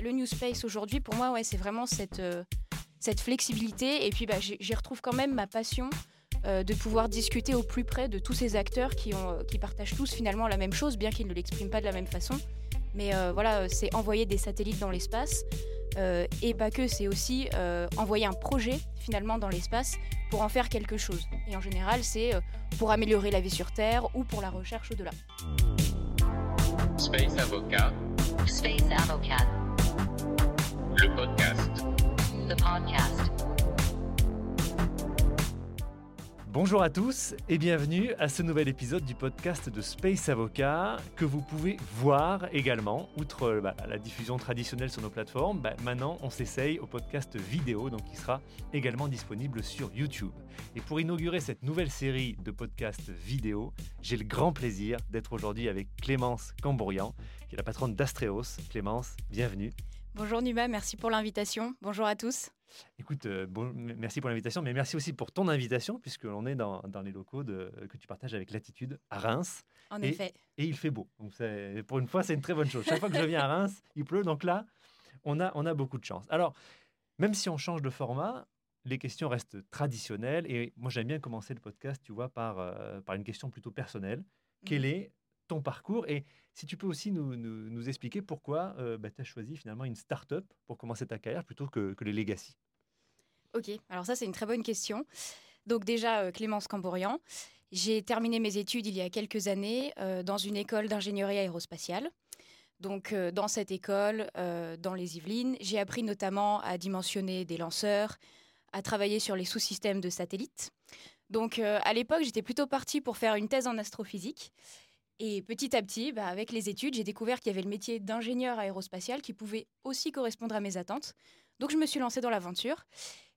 le New Space aujourd'hui, pour moi, ouais, c'est vraiment cette, euh, cette flexibilité. Et puis, bah, j'y retrouve quand même ma passion euh, de pouvoir discuter au plus près de tous ces acteurs qui, ont, qui partagent tous finalement la même chose, bien qu'ils ne l'expriment pas de la même façon. Mais voilà, c'est envoyer des satellites dans l'espace. et pas que, c'est aussi envoyer un projet finalement dans l'espace pour en faire quelque chose. Et en général, c'est pour améliorer la vie sur Terre ou pour la recherche au-delà. Space Avocat. Space Avocat. Le podcast. The podcast. Bonjour à tous et bienvenue à ce nouvel épisode du podcast de Space Avocat que vous pouvez voir également. Outre bah, la diffusion traditionnelle sur nos plateformes, bah, maintenant on s'essaye au podcast vidéo, donc qui sera également disponible sur YouTube. Et pour inaugurer cette nouvelle série de podcasts vidéo, j'ai le grand plaisir d'être aujourd'hui avec Clémence Cambourian, qui est la patronne d'Astreos. Clémence, bienvenue. Bonjour Numa, merci pour l'invitation. Bonjour à tous. Écoute, euh, bon, merci pour l'invitation, mais merci aussi pour ton invitation, puisque l'on est dans, dans, les locaux de, que tu partages avec Latitude à Reims. En effet. Et il fait beau. Donc pour une fois, c'est une très bonne chose. Chaque fois que je viens à Reims, il pleut. Donc là, on a, on a beaucoup de chance. Alors, même si on change de format, les questions restent traditionnelles. Et moi, j'aime bien commencer le podcast, tu vois, par, euh, par une question plutôt personnelle. Quel mhm. est ton parcours et si tu peux aussi nous, expliquer pourquoi euh, bah, tu as choisi finalement une start-up pour commencer ta carrière plutôt que, que les legacy? Ok, alors ça c'est une très bonne question. Donc déjà, euh, Clémence Camborian, j'ai terminé mes études il y a quelques années euh, dans une école d'ingénierie aérospatiale. Donc dans cette école, dans les Yvelines, j'ai appris notamment à dimensionner des lanceurs, à travailler sur les sous-systèmes de satellites. Donc à l'époque, j'étais plutôt partie pour faire une thèse en astrophysique. Et petit à petit, bah, avec les études, j'ai découvert qu'il y avait le métier d'ingénieur aérospatial qui pouvait aussi correspondre à mes attentes. Donc je me suis lancée dans l'aventure.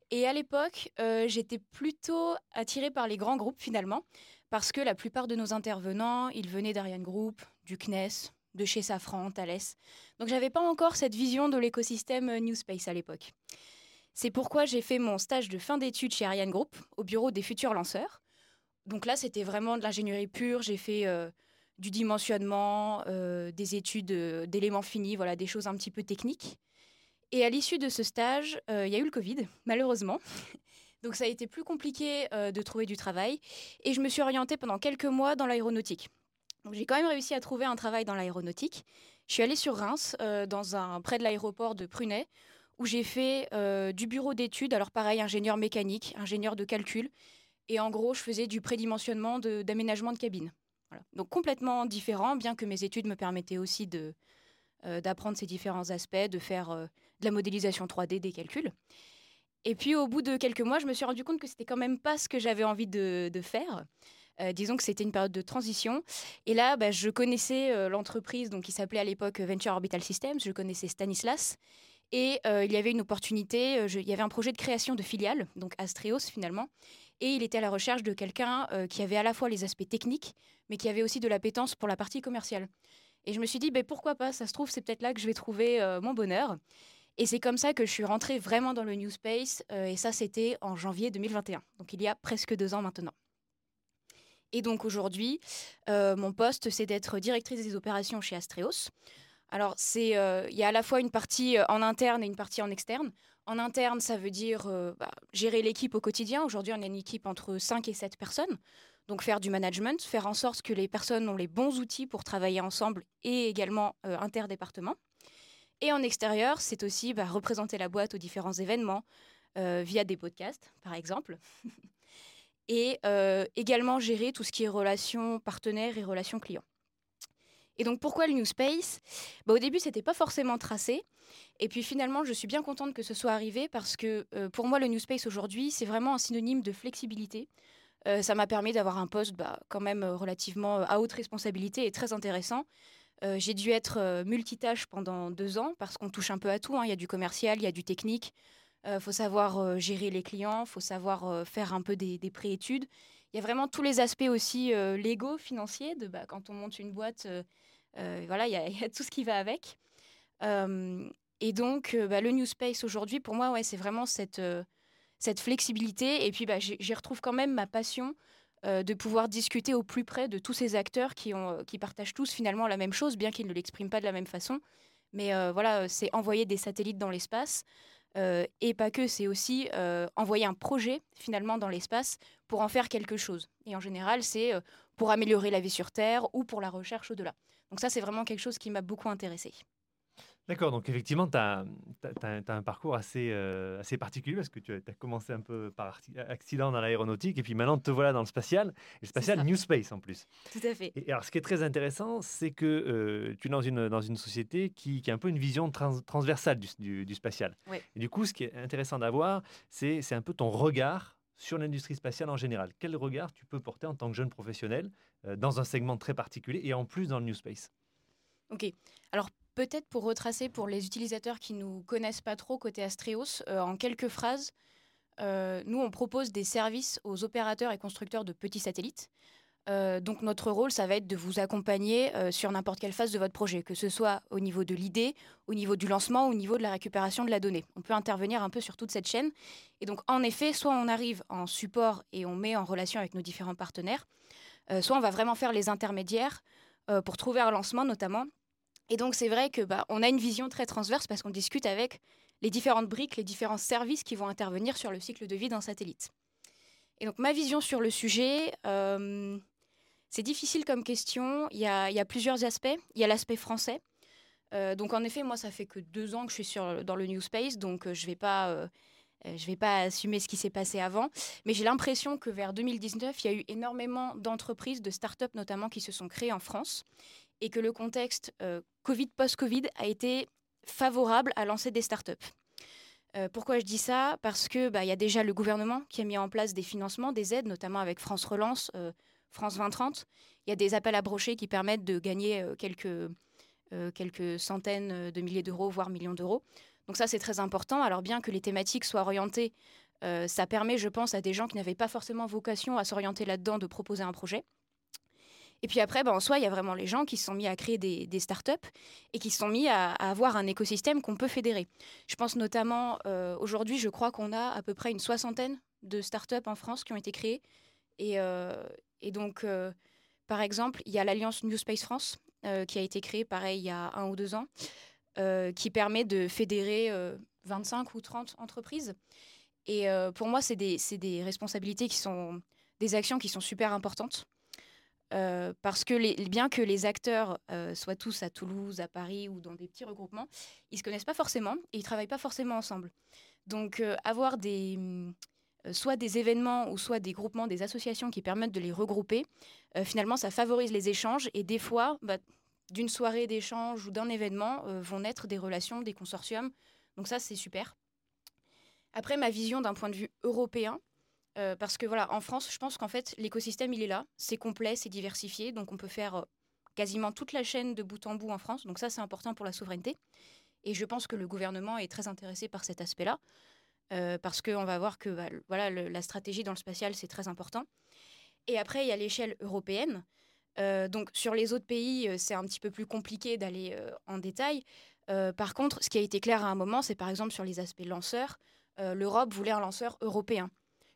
Et à l'époque, euh, j'étais plutôt attirée par les grands groupes finalement, parce que la plupart de nos intervenants, ils venaient d'Ariane Group, du CNES, de chez Safran, Thales. Donc j'avais pas encore cette vision de l'écosystème euh, New Space à l'époque. C'est pourquoi j'ai fait mon stage de fin d'études chez Ariane Group, au bureau des futurs lanceurs. Donc là, c'était vraiment de l'ingénierie pure. J'ai fait euh, du dimensionnement, euh, des études euh, d'éléments finis, voilà, des choses un petit peu techniques. Et à l'issue de ce stage, euh, il y a eu le Covid, malheureusement. Donc ça a été plus compliqué de trouver du travail. Et je me suis orientée pendant quelques mois dans l'aéronautique. J'ai quand même réussi à trouver un travail dans l'aéronautique. Je suis allée sur Reims, dans un, près de l'aéroport de Prunay, où j'ai fait du bureau d'études. Alors pareil, ingénieur mécanique, ingénieur de calcul. Et en gros, je faisais du prédimensionnement d'aménagement de, de cabine. Donc complètement différent, bien que mes études me permettaient aussi de, euh, d'apprendre ces différents aspects, de faire euh, de la modélisation 3D, des calculs. Et puis au bout de quelques mois, je me suis rendu compte que c'était quand même pas ce que j'avais envie de, faire. Euh, disons que c'était une période de transition. Et là, bah, je connaissais l'entreprise donc, qui s'appelait à l'époque Venture Orbital Systems, je connaissais Stanislas. Et il y avait une opportunité, il y avait un projet de création de filiale, donc Astreos finalement. Et il était à la recherche de quelqu'un qui avait à la fois les aspects techniques, mais qui avait aussi de l'appétence pour la partie commerciale. Et je me suis dit, ben, pourquoi pas, ça se trouve, c'est peut-être là que je vais trouver euh, mon bonheur. Et c'est comme ça que je suis rentrée vraiment dans le New Space, euh, et ça, c'était en janvier 2021, donc il y a presque deux ans maintenant. Et donc aujourd'hui, euh, mon poste, c'est d'être directrice des opérations chez Astreos. Alors, il y a à la fois une partie en interne et une partie en externe. En interne, ça veut dire bah, gérer l'équipe au quotidien. Aujourd'hui, on a une équipe entre 5 et 7 personnes. Donc faire du management, faire en sorte que les personnes ont les bons outils pour travailler ensemble et également euh, interdépartements. Et en extérieur, c'est aussi bah, représenter la boîte aux différents événements euh, via des podcasts, par exemple. et euh, également gérer tout ce qui est relations partenaires et relations clients. Et donc pourquoi le New Space? Bah, Au début, c'était pas forcément tracé. Et puis finalement, je suis bien contente que ce soit arrivé parce que pour moi, le New Space aujourd'hui, c'est vraiment un synonyme de flexibilité. Euh, ça m'a permis d'avoir un poste bah, quand même euh, relativement euh, à haute responsabilité et très intéressant. j'ai dû être multitâche pendant deux ans parce qu'on touche un peu à tout. Hein. Il y a du commercial, il y a du technique. Il faut savoir gérer les clients, il faut savoir faire un peu des, des préétudes. Il y a vraiment tous les aspects aussi légaux, financiers. De, bah, quand on monte une boîte, voilà, il y, a, tout ce qui va avec. et donc, bah, le New Space aujourd'hui, pour moi, ouais, c'est vraiment cette cette flexibilité. Et puis, bah, j'y retrouve quand même ma passion euh, de pouvoir discuter au plus près de tous ces acteurs qui, partagent tous finalement la même chose, bien qu'ils ne l'expriment pas de la même façon. Mais euh, voilà, c'est envoyer des satellites dans l'espace. Euh, et pas que, c'est aussi euh, envoyer un projet finalement dans l'espace pour en faire quelque chose. Et en général, c'est euh, pour améliorer la vie sur Terre ou pour la recherche au-delà. Donc ça, c'est vraiment quelque chose qui m'a beaucoup intéressée. D'accord, donc effectivement, tu as, un parcours assez, euh, assez particulier parce que tu as, commencé un peu par arti- accident dans l'aéronautique et puis maintenant te voilà dans le spatial, et le spatial. New Space en plus. Tout à fait. Et alors, ce qui est très intéressant, c'est que euh, tu es dans une, dans une société qui, qui a un peu une vision trans- transversale du, du- du spatial. Ouais. Et du coup, ce qui est intéressant d'avoir, c'est c'est un peu ton regard sur l'industrie spatiale en général. Quel regard tu peux porter en tant que jeune professionnel euh, dans un segment très particulier et en plus dans le New Space? Ok. Alors peut-être pour retracer pour les utilisateurs qui nous connaissent pas trop côté Astreos, euh, en quelques phrases, euh, nous on propose des services aux opérateurs et constructeurs de petits satellites. Euh, donc notre rôle, ça va être de vous accompagner sur n'importe quelle phase de votre projet, que ce soit au niveau de l'idée, au niveau du lancement, au niveau de la récupération de la donnée. On peut intervenir un peu sur toute cette chaîne. Et donc en effet, soit on arrive en support et on met en relation avec nos différents partenaires, soit on va vraiment faire les intermédiaires pour trouver un lancement notamment. Et donc c'est vrai que bah, on a une vision très transverse parce qu'on discute avec les différentes briques, les différents services qui vont intervenir sur le cycle de vie d'un satellite. Et donc ma vision sur le sujet, euh, c'est difficile comme question. Il y, a, plusieurs aspects. Il y a l'aspect français. Euh, donc en effet, moi ça fait que deux ans que je suis sur, dans le New Space, donc euh, je vais pas je ne vais pas assumer ce qui s'est passé avant, mais j'ai l'impression que vers 2019, il y a eu énormément d'entreprises, de start-up notamment, qui se sont créées en France et que le contexte euh, Covid post-Covid a été favorable à lancer des start-up. Euh, pourquoi je dis ça? Parce que bah, y a déjà le gouvernement qui a mis en place des financements, des aides, notamment avec France Relance, euh, France 2030. Il y a des appels à brochets qui permettent de gagner quelques, quelques centaines de milliers d'euros, voire millions d'euros. Donc ça, c'est très important. Alors bien que les thématiques soient orientées, ça permet, je pense, à des gens qui n'avaient pas forcément vocation à s'orienter là-dedans de proposer un projet. Et puis après, ben, en soi, il y a vraiment les gens qui se sont mis à créer des, startups et qui se sont mis à, avoir un écosystème qu'on peut fédérer. Je pense notamment, euh, aujourd'hui, je crois qu'on a à peu près une soixantaine de startups en France qui ont été créées. Et, euh, donc, euh, par exemple, il y a l'Alliance New Space France qui a été créée, pareil, il y a un ou deux ans, qui permet de fédérer euh, 25 ou 30 entreprises. Et pour moi, c'est des, des responsabilités qui sont des actions qui sont super importantes. Euh, parce que bien que les acteurs euh, soient tous à Toulouse, à Paris ou dans des petits regroupements, ils se connaissent pas forcément et ils travaillent pas forcément ensemble. Donc euh, avoir des soit des événements ou soit des groupements, des associations qui permettent de les regrouper, finalement ça favorise les échanges et des fois bah, d'une soirée d'échange ou d'un événement vont naître des relations, des consortiums. Donc ça c'est super. Après ma vision d'un point de vue européen, euh, parce que voilà, en France, je pense qu'en fait, l'écosystème, il est là. C'est complet, c'est diversifié. Donc, on peut faire euh, quasiment toute la chaîne de bout en bout en France. Donc, ça, c'est important pour la souveraineté. Et je pense que le gouvernement est très intéressé par cet aspect-là. euh, parce qu'on va voir que bah, voilà, la stratégie dans le spatial, c'est très important. Et après, il y a l'échelle européenne. Donc, sur les autres pays, c'est un petit peu plus compliqué d'aller en détail. Par contre, ce qui a été clair à un moment, c'est par exemple sur les aspects lanceurs. L'Europe voulait un lanceur européen.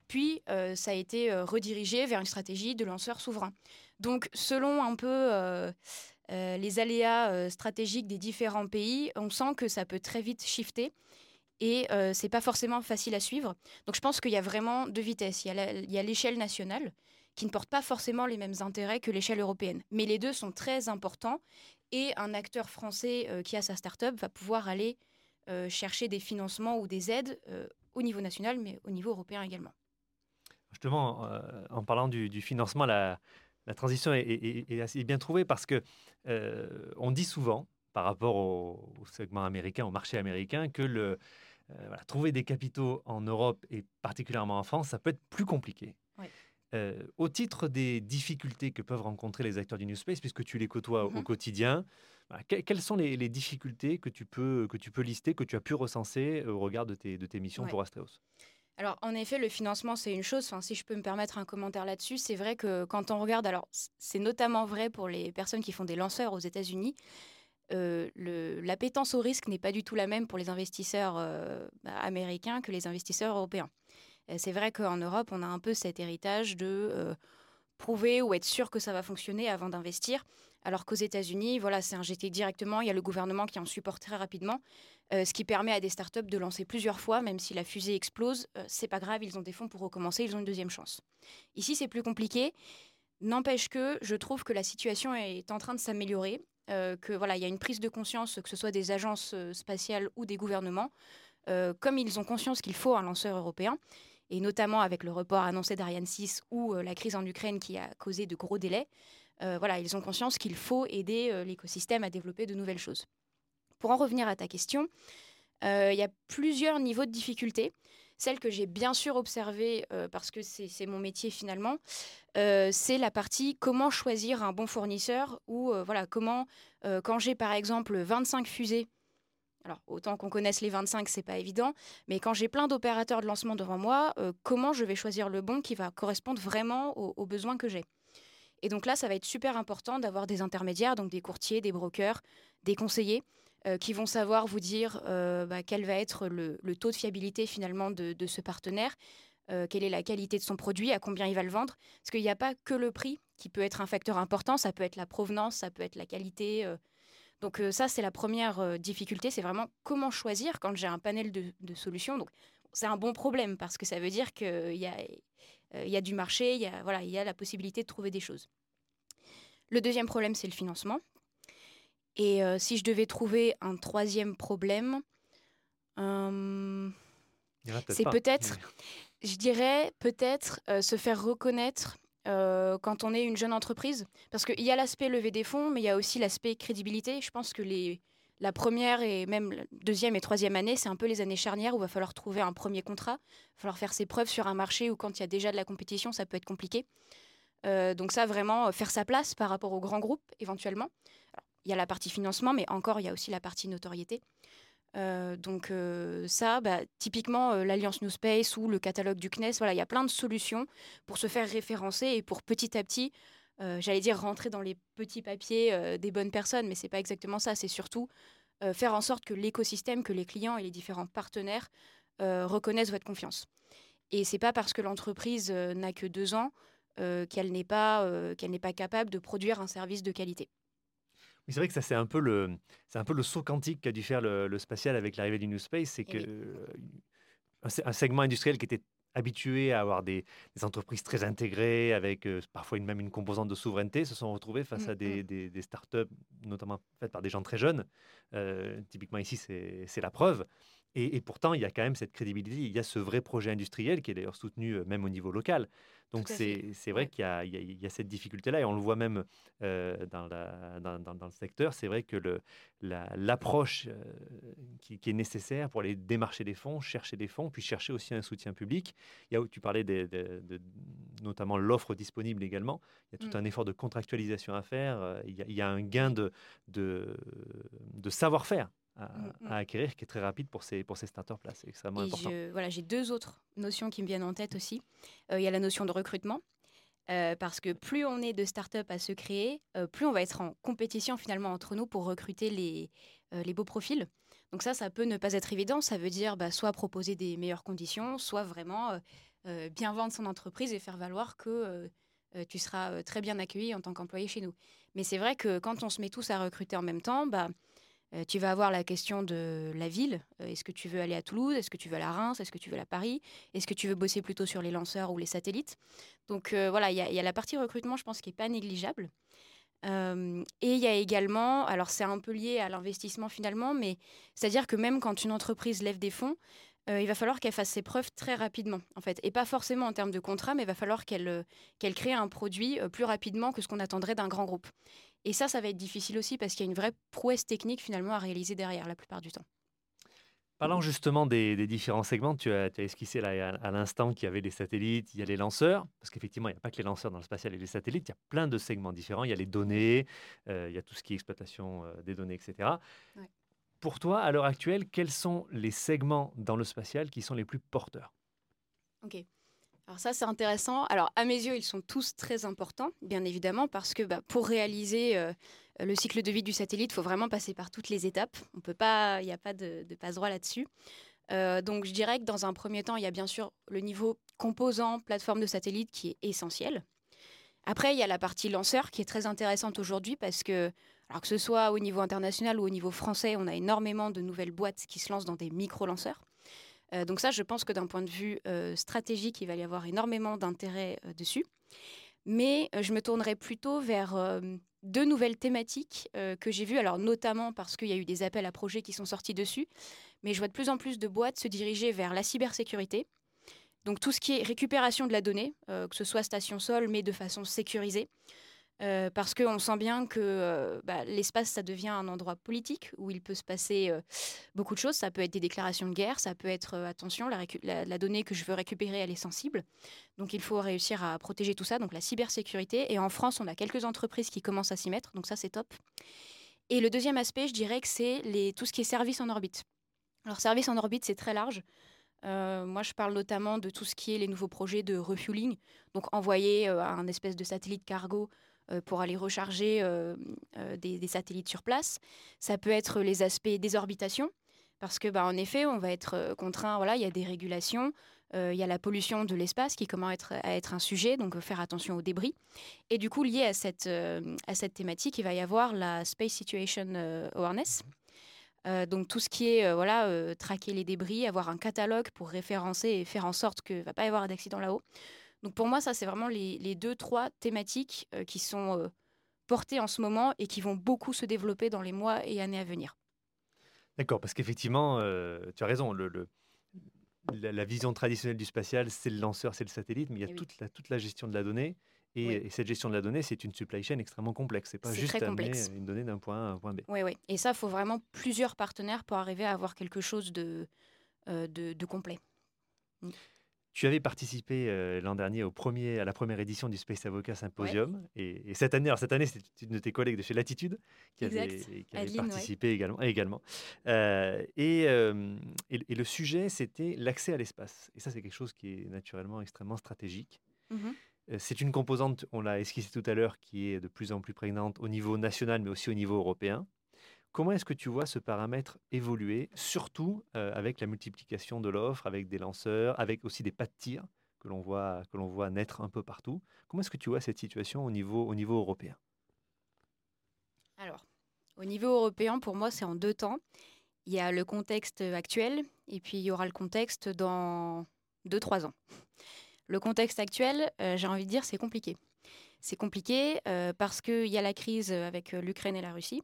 Puis, euh, ça a été euh, redirigé vers une stratégie de lanceur souverain. Donc, selon un peu euh, les aléas stratégiques des différents pays, on sent que ça peut très vite shifter et euh, c'est pas forcément facile à suivre. Donc, je pense qu'il y a vraiment deux vitesses. Il y a l'échelle nationale qui ne porte pas forcément les mêmes intérêts que l'échelle européenne. Mais les deux sont très importants et un acteur français qui a sa start-up va pouvoir aller chercher des financements ou des aides au niveau national, mais au niveau européen également. Justement, euh, en parlant du, du financement, la, la transition est, est- est assez bien trouvée parce que euh, on dit souvent, par rapport au, au segment américain, au marché américain, que le, euh, voilà, trouver des capitaux en Europe et particulièrement en France, ça peut être plus compliqué. Au titre des difficultés que peuvent rencontrer les acteurs du New Space, puisque tu les côtoies au- au Mhm. quotidien, voilà, que- quelles sont les, les difficultés que tu, peux, que tu peux lister, que tu as pu recenser au regard de tes, de tes missions pour Astreos? Alors, en effet, le financement, c'est une chose. Enfin, si je peux me permettre un commentaire là-dessus, c'est vrai que quand on regarde, alors c'est notamment vrai pour les personnes qui font des lanceurs aux États-Unis, euh, l'appétence au risque n'est pas du tout la même pour les investisseurs euh, bah, américains que les investisseurs européens. C'est vrai qu'en Europe, on a un peu cet héritage de euh, prouver ou être sûr que ça va fonctionner avant d'investir, Alors qu'aux États-Unis, voilà, c'est injecté directement. Il y a le gouvernement qui en supporte très rapidement, euh, ce qui permet à des startups de lancer plusieurs fois, même si la fusée explose. euh, c'est pas grave, ils ont des fonds pour recommencer, ils ont une deuxième chance. Ici, c'est plus compliqué. N'empêche que je trouve que la situation est en train de s'améliorer, euh, que voilà, il y a une prise de conscience, que ce soit des agences euh, spatiales ou des gouvernements, comme ils ont conscience qu'il faut un lanceur européen, et notamment avec le report annoncé d'Ariane 6 ou la crise en Ukraine qui a causé de gros délais. Euh, voilà, ils ont conscience qu'il faut aider euh, l'écosystème à développer de nouvelles choses. Pour en revenir à ta question, euh, il y a plusieurs niveaux de difficulté. Celle que j'ai bien sûr observée, parce que c'est mon métier finalement, c'est la partie comment choisir un bon fournisseur ou voilà, comment, quand j'ai par exemple 25 fusées, alors autant qu'on connaisse les 25, c'est pas évident, mais quand j'ai plein d'opérateurs de lancement devant moi, comment je vais choisir le bon qui va correspondre vraiment aux besoins que j'ai Et donc là, ça va être super important d'avoir des intermédiaires, donc des courtiers, des brokers, des conseillers euh, qui vont savoir vous dire euh, bah, quel va être le, taux de fiabilité finalement de, ce partenaire, euh, quelle est la qualité de son produit, à combien il va le vendre. Parce qu'il n'y a pas que le prix qui peut être un facteur important, ça peut être la provenance, ça peut être la qualité. Donc ça, c'est la première difficulté, c'est vraiment comment choisir quand j'ai un panel de, de solutions. Donc c'est un bon problème parce que ça veut dire qu'il y a, il y a du marché, il y a, voilà, il y a la possibilité de trouver des choses. Le deuxième problème, c'est le financement. Et euh, si je devais trouver un troisième problème, euh, C'est pas. peut-être- je dirais peut-être euh, se faire reconnaître euh, quand on est une jeune entreprise. Parce qu'il y a l'aspect lever des fonds, mais il y a aussi l'aspect crédibilité. Je pense que les, la première et même la deuxième et troisième année, c'est un peu les années charnières où il va falloir trouver un premier contrat. Il va falloir faire ses preuves sur un marché où quand il y a déjà de la compétition, ça peut être compliqué. Euh, donc ça, vraiment, euh, faire sa place par rapport aux grands groupes, éventuellement. Il y a la partie financement, mais encore, il y a aussi la partie notoriété. Euh, donc ça, bah, typiquement, l'Alliance New Space ou le catalogue du CNES, voilà, il y a plein de solutions pour se faire référencer et pour petit à petit, euh, j'allais dire rentrer dans les petits papiers euh, des bonnes personnes, mais c'est pas exactement ça. C'est surtout euh, faire en sorte que l'écosystème, que les clients et les différents partenaires reconnaissent votre confiance. Et c'est pas parce que l'entreprise n'a que deux ans qu'elle n'est pas, qu'elle n'est pas capable de produire un service de qualité. Mais c'est vrai que ça, c'est un peu le, c'est un peu le saut quantique qu'a dû faire le, le spatial avec l'arrivée du New Space. C'est Eh que oui. un segment industriel qui était habitué à avoir des, des entreprises très intégrées, avec euh, parfois une, même une composante de souveraineté, se sont retrouvés face Mm, à des, des, des startups, notamment faites par des gens très jeunes. Euh, typiquement ici, c'est la preuve. Et, et pourtant, il y a quand même cette crédibilité, il y a ce vrai projet industriel qui est d'ailleurs soutenu euh, même au niveau local. Donc c'est vrai Ouais. qu'il y, y y a cette difficulté-là et on le voit même euh, dans, la- dans- dans- dans le secteur. C'est vrai que la- l'approche euh, qui, qui est nécessaire pour aller démarcher des fonds, chercher des fonds, puis chercher aussi un soutien public. Il y a, tu parlais des- de, notamment l'offre disponible également. Il y a tout Mm. un effort de contractualisation à faire. Il y a, il y a un gain de, de, de savoir-faire à, Mm, mm. à acquérir qui est très rapide pour ces, pour ces startups-là. C'est extrêmement Et important. je- voilà, j'ai deux autres notions qui me viennent en tête aussi. Euh, Il y a la notion de recrutement. euh, parce que plus on est de start-up à se créer, euh, plus on va être en compétition finalement entre nous pour recruter les, euh, les beaux profils. Donc ça, ça peut ne pas être évident. Ça veut dire bah, soit proposer des meilleures conditions, soit vraiment bien vendre son entreprise et faire valoir que tu seras très bien accueilli en tant qu'employé chez nous. Mais c'est vrai que quand on se met tous à recruter en même temps, bah, euh, tu vas avoir la question de la ville. Euh, Est-ce que tu veux aller à Toulouse? Est-ce que tu veux aller à Reims? Est-ce que tu veux aller à Paris? Est-ce que tu veux bosser plutôt sur les lanceurs ou les satellites? Donc euh, voilà, il y, y a la partie recrutement, je pense, qui n'est pas négligeable. Et il y a également, alors c'est un peu lié à l'investissement finalement, mais c'est-à-dire que même quand une entreprise lève des fonds, euh, il va falloir qu'elle fasse ses preuves très rapidement, en fait. Et pas forcément en termes de contrat, mais il va falloir qu'elle euh, qu'elle crée un produit euh, plus rapidement que ce qu'on attendrait d'un grand groupe. Et ça, ça va être difficile aussi parce qu'il y a une vraie prouesse technique finalement à réaliser derrière la plupart du temps. Parlant justement des, des différents segments, tu as, tu as esquissé là, à, à l'instant qu'il y avait les satellites, il y a les lanceurs, parce qu'effectivement, il n'y a pas que les lanceurs dans le spatial et les satellites, il y a plein de segments différents. Il y a les données, euh, il y a tout ce qui est exploitation euh, des données, etc. Ouais. Pour toi, à l'heure actuelle, quels sont les segments dans le spatial qui sont les plus porteurs? Ok. Alors ça, c'est intéressant. Alors à mes yeux, ils sont tous très importants, bien évidemment, parce que bah, pour réaliser euh, le cycle de vie du satellite, il faut vraiment passer par toutes les étapes. On peut pas, il n'y a pas de, passe-droit là-dessus. Euh, donc je dirais que dans un premier temps, il y a bien sûr le niveau composant, plateforme de satellite qui est essentiel. Après, il y a la partie lanceur qui est très intéressante aujourd'hui parce que, alors que ce soit au niveau international ou au niveau français, on a énormément de nouvelles boîtes qui se lancent dans des micro-lanceurs. Euh, donc ça, je pense que d'un point de vue euh, stratégique, il va y avoir énormément d'intérêt euh, dessus. Mais je me tournerai plutôt vers deux nouvelles thématiques que j'ai vues, alors notamment parce qu'il y a eu des appels à projets qui sont sortis dessus, mais je vois de plus en plus de boîtes se diriger vers la cybersécurité. Donc tout ce qui est récupération de la donnée, que ce soit station sol, mais de façon sécurisée. Euh, parce qu'on sent bien que euh, bah, l'espace, ça devient un endroit politique où il peut se passer euh, beaucoup de choses. Ça peut être des déclarations de guerre, ça peut être, attention, la, donnée que je veux récupérer, elle est sensible. Donc il faut réussir à protéger tout ça, donc la cybersécurité. Et en France, on a quelques entreprises qui commencent à s'y mettre, donc ça c'est top. Et le deuxième aspect, je dirais que c'est tout ce qui est service en orbite. Alors service en orbite, c'est très large. moi, je parle notamment de tout ce qui est les nouveaux projets de refueling, donc envoyer un espèce de satellite cargo pour aller recharger euh, euh, des, satellites sur place. Ça peut être les aspects désorbitation, parce que, bah, en effet, on va être contraint. Voilà, il y a des régulations. il y a la pollution de l'espace qui commence à être, un sujet, donc faire attention aux débris. Et du coup, lié à cette, à cette thématique, il va y avoir la Space Situation Awareness. donc tout ce qui est voilà traquer les débris, avoir un catalogue pour référencer et faire en sorte qu'il ne va pas y avoir d'accident là-haut. Donc pour moi, ça, c'est vraiment les, deux, trois thématiques euh, qui sont euh, portées en ce moment et qui vont beaucoup se développer dans les mois et années à venir. D'accord, parce qu'effectivement, euh, tu as raison, le, la, vision traditionnelle du spatial, c'est le lanceur, c'est le satellite, mais il y a eh toute, la, toute la gestion de la donnée. Et, cette gestion de la donnée, c'est une supply chain extrêmement complexe. C'est pas juste amener une donnée d'un point A à un point B. Oui, oui. Et ça, il faut vraiment plusieurs partenaires pour arriver à avoir quelque chose de, de, complet. Tu avais participé euh, l'an dernier au premier, à la première édition du Space Avocat Symposium. Et, cette année, alors cette année, c'est une de tes collègues de chez Latitude qui avait, participé également. également. Euh, euh, et, le sujet, c'était l'accès à l'espace. Et ça, c'est quelque chose qui est naturellement extrêmement stratégique. Mmh c'est une composante, on l'a esquissé tout à l'heure, qui est de plus en plus prégnante au niveau national, mais aussi au niveau européen. Comment est-ce que tu vois ce paramètre évoluer, surtout euh, avec la multiplication de l'offre, avec des lanceurs, avec aussi des pas de tir que l'on voit, naître un peu partout? Comment est-ce que tu vois cette situation au niveau, au niveau européen? Alors, au niveau européen, pour moi, c'est en deux temps. Il y a le contexte actuel et puis il y aura le contexte dans deux, trois ans. Le contexte actuel, euh, j'ai envie de dire, c'est compliqué. C'est compliqué euh, parce qu'il y a la crise avec l'Ukraine et la Russie.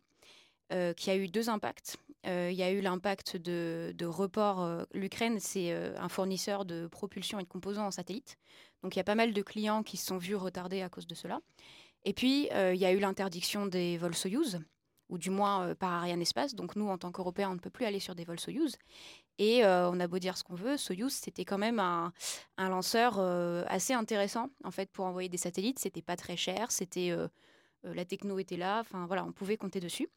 Euh, qui a eu deux impacts. Euh, il y a eu l'impact de, report. Euh, L'Ukraine, c'est un fournisseur de propulsion et de composants en satellite. Donc il y a pas mal de clients qui se sont vus retardés à cause de cela. Et puis, il y a eu l'interdiction des vols Soyuz, ou du moins par Ariane Espace. Donc nous, en tant qu'Européens, on ne peut plus aller sur des vols Soyuz. Et on a beau dire ce qu'on veut, Soyuz, c'était quand même un, lanceur assez intéressant, en fait, pour envoyer des satellites. C'était pas très cher, c'était... la techno était là, enfin voilà, on pouvait compter dessus.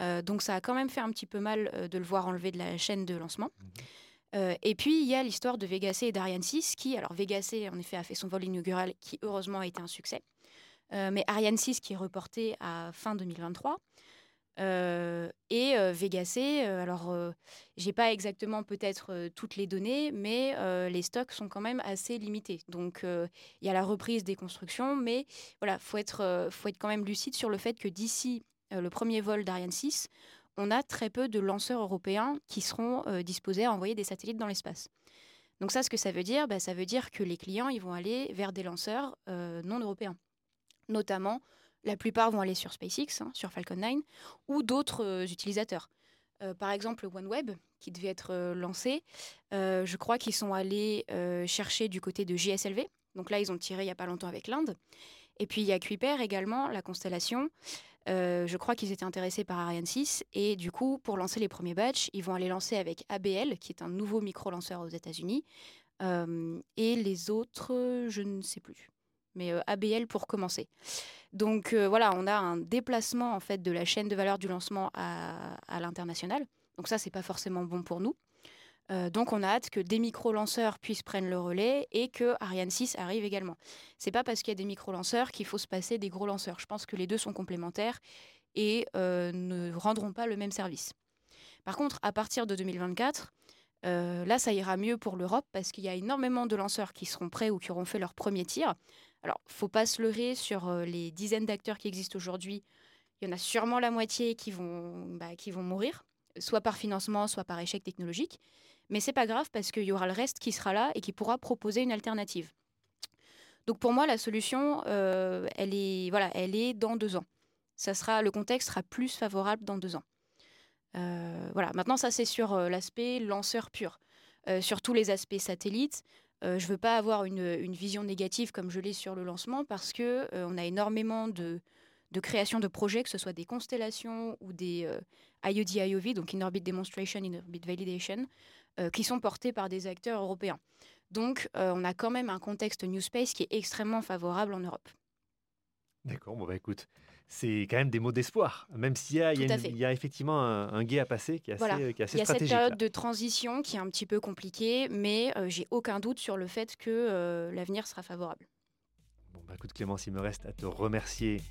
Euh, donc ça a quand même fait un petit peu mal euh, de le voir enlevé de la chaîne de lancement. Mhm. Euh, et puis il y a l'histoire de Vega et d'Ariane 6 qui, alors Vega en effet a fait son vol inaugural qui heureusement a été un succès. mais Ariane 6 qui est reporté à fin 2023. et Vega C, alors j'ai pas exactement peut-être toutes les données, mais les stocks sont quand même assez limités. Donc il y a la reprise des constructions, mais voilà, faut être, faut être quand même lucide sur le fait que d'ici le premier vol d'Ariane 6, on a très peu de lanceurs européens qui seront euh, disposés à envoyer des satellites dans l'espace. Donc ça, ce que ça veut dire, bah, ça veut dire que les clients, ils vont aller vers des lanceurs euh, non européens. Notamment, la plupart vont aller sur SpaceX, hein, sur Falcon 9, ou d'autres utilisateurs. par exemple, OneWeb, qui devait être lancé, je crois qu'ils sont allés chercher du côté de JSLV. Donc là, ils ont tiré il n'y a pas longtemps avec l'Inde. Et puis il y a Kuiper également, la constellation. Euh, je crois qu'ils étaient intéressés par Ariane 6 et du coup, pour lancer les premiers batchs, ils vont aller lancer avec ABL, qui est un nouveau micro-lanceur aux États-Unis, euh, et les autres, je ne sais plus. Mais euh, ABL pour commencer. Donc voilà, on a un déplacement en fait de la chaîne de valeur du lancement à, à l'international. Donc ça, c'est pas forcément bon pour nous. Euh, donc on a hâte que des micro-lanceurs puissent prendre le relais et que Ariane 6 arrive également. C'est pas parce qu'il y a des micro-lanceurs qu'il faut se passer des gros lanceurs. Je pense que les deux sont complémentaires et euh, ne rendront pas le même service. Par contre, à partir de 2024, euh, là, ça ira mieux pour l'Europe parce qu'il y a énormément de lanceurs qui seront prêts ou qui auront fait leur premier tir. Alors, faut pas se leurrer sur les dizaines d'acteurs qui existent aujourd'hui. Il y en a sûrement la moitié qui vont, bah, qui vont mourir, soit par financement, soit par échec technologique. Mais c'est pas grave parce qu'il y aura le reste qui sera là et qui pourra proposer une alternative. Donc pour moi, la solution, elle, est, voilà, elle est dans deux ans. Ça sera, le contexte sera plus favorable dans deux ans. voilà. Maintenant, ça c'est sur l'aspect lanceur pur. sur tous les aspects satellites, je ne veux pas avoir une, vision négative comme je l'ai sur le lancement parce que on a énormément de, de création de projets, que ce soit des constellations ou des IOD IOV, donc In Orbit Demonstration, In Orbit Validation, qui sont portés par des acteurs européens. Donc, on a quand même un contexte New Space qui est extrêmement favorable en Europe. D'accord, bon bah écoute, c'est quand même des mots d'espoir, même s'il y, y, a effectivement un, guet à passer qui est assez, voilà. qui est assez Il y a cette période de transition qui est un petit peu compliquée, mais j'ai aucun doute sur le fait que l'avenir sera favorable. Bon bah écoute Clémence, il me reste à te remercier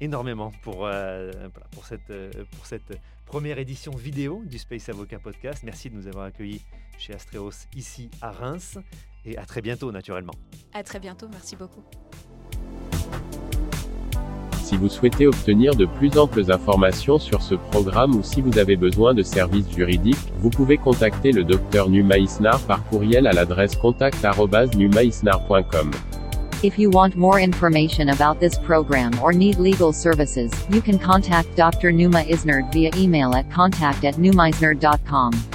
énormément pour, euh, pour, cette, euh, pour cette première édition vidéo du Space Avocat Podcast. Merci de nous avoir accueillis chez Astreos ici à Reims et à très bientôt naturellement. À très bientôt, merci beaucoup. Si vous souhaitez obtenir de plus amples informations sur ce programme ou si vous avez besoin de services juridiques, vous pouvez contacter le Dr Numa Isnar par courriel à l'adresse contact@numaisnar.com. If you want more information about this program or need legal services, you can contact Dr. Numa Isnard via email at contact at numaisnard.com.